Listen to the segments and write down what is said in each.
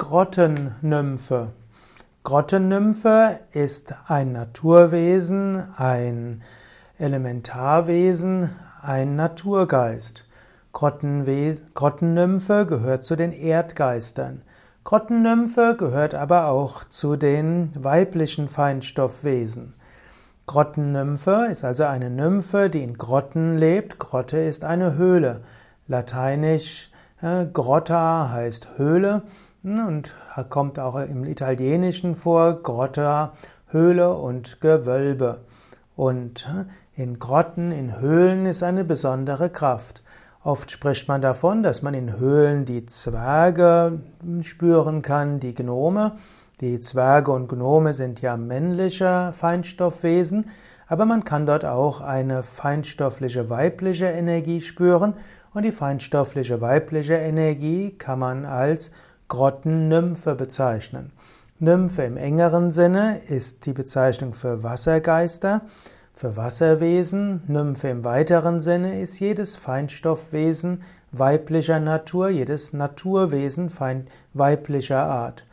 Grottennymphe. Grottennymphe ist ein Naturwesen, ein Elementarwesen, ein Naturgeist. Grottennymphe gehört zu den Erdgeistern. Grottennymphe gehört aber auch zu den weiblichen Feinstoffwesen. Grottennymphe ist also eine Nymphe, die in Grotten lebt. Grotte ist eine Höhle. Lateinisch äh, Grotta heißt Höhle und kommt auch im Italienischen vor, Grotta, Höhle und Gewölbe. Und in Grotten, in Höhlen ist eine besondere Kraft. Oft spricht man davon, dass man in Höhlen die Zwerge spüren kann, die Gnome. Die Zwerge und Gnome sind ja männliche Feinstoffwesen, aber man kann dort auch eine feinstoffliche weibliche Energie spüren und die feinstoffliche weibliche Energie kann man als Grottennymphe bezeichnen. Nymphe im engeren Sinne ist die Bezeichnung für Wassergeister, für Wasserwesen. Nymphe im weiteren Sinne ist jedes Feinstoffwesen weiblicher Natur, jedes Naturwesen weiblicher Art.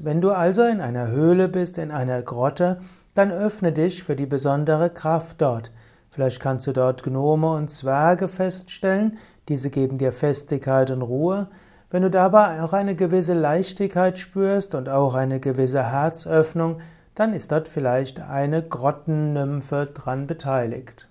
Wenn du also in einer Höhle bist, in einer Grotte, dann öffne dich für die besondere Kraft dort. Vielleicht kannst du dort Gnome und Zwerge feststellen, diese geben dir Festigkeit und Ruhe. Wenn du dabei auch eine gewisse Leichtigkeit spürst und auch eine gewisse Herzöffnung, dann ist dort vielleicht eine Grottennymphe dran beteiligt.